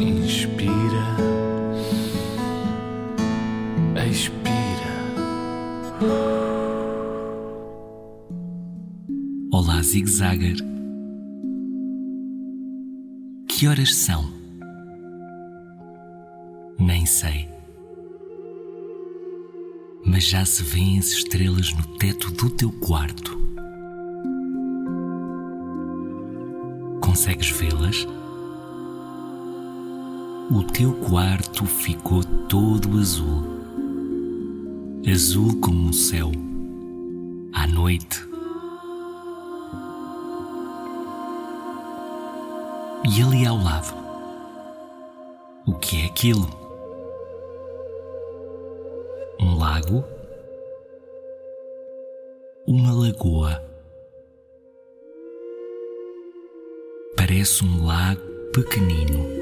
Inspira, expira. Olá, zigzagger. Que horas são? Nem sei. Mas já se vêem as estrelas no teto do teu quarto. Consegues vê-las? O teu quarto ficou todo azul. Azul como o céu. À noite. E ali ao lado? O que é aquilo? Um lago? Uma lagoa? Parece um lago pequenino.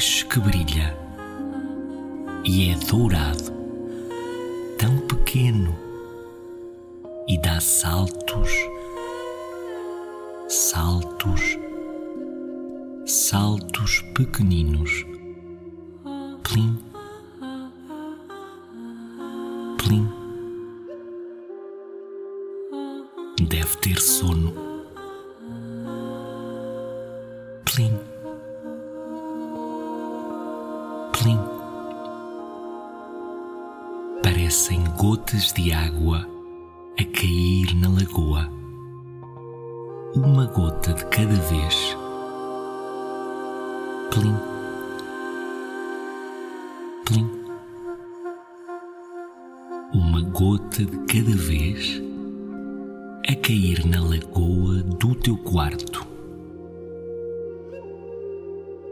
Que brilha e é dourado, tão pequeno e dá saltos, saltos, saltos pequeninos. Plim, plim. Deve ter sono. Parecem gotas de água a cair na lagoa, uma gota de cada vez. Plim, plim. Uma gota de cada vez a cair na lagoa do teu quarto.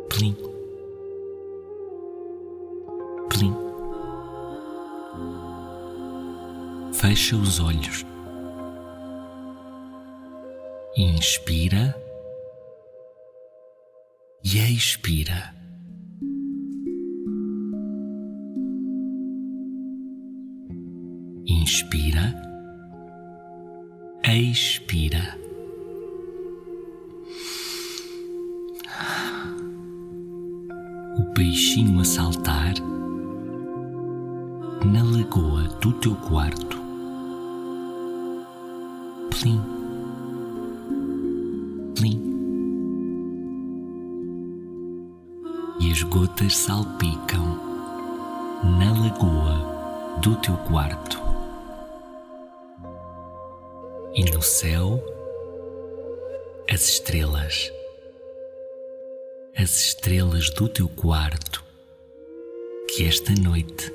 Plim, plim. Fecha os olhos. Inspira e expira. Inspira, expira. O peixinho a saltar na lagoa do teu quarto. Plim, plim. E as gotas salpicam na lagoa do teu quarto. E no céu, as estrelas, as estrelas do teu quarto, que esta noite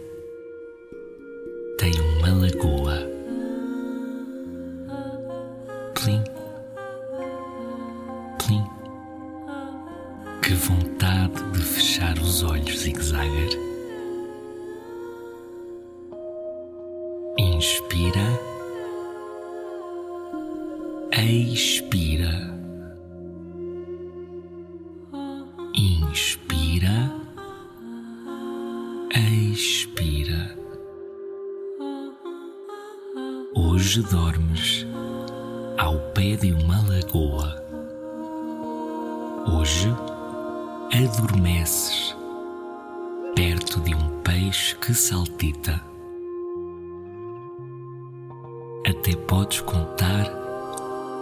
tem uma lagoa. Que vontade de fechar os olhos, zigzagger. Inspira, expira. Inspira, expira. Hoje dormes ao pé de uma lagoa. Hoje adormeces perto de um peixe que saltita. Até podes contar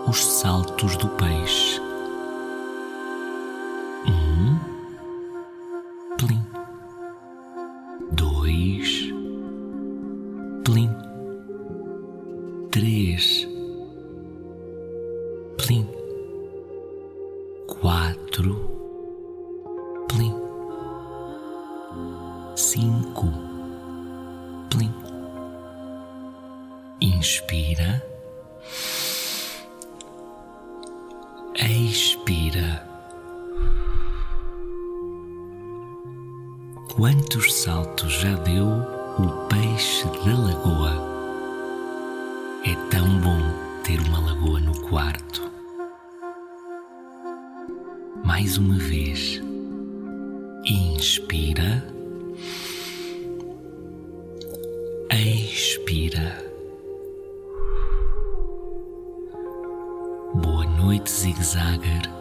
os saltos do peixe. Um, plim. Dois, plim. Três, plim. Quatro, Inspira, expira. Quantos saltos já deu o peixe da lagoa? É tão bom ter uma lagoa no quarto. Mais uma vez. Inspira. Expira. Noite zigzagger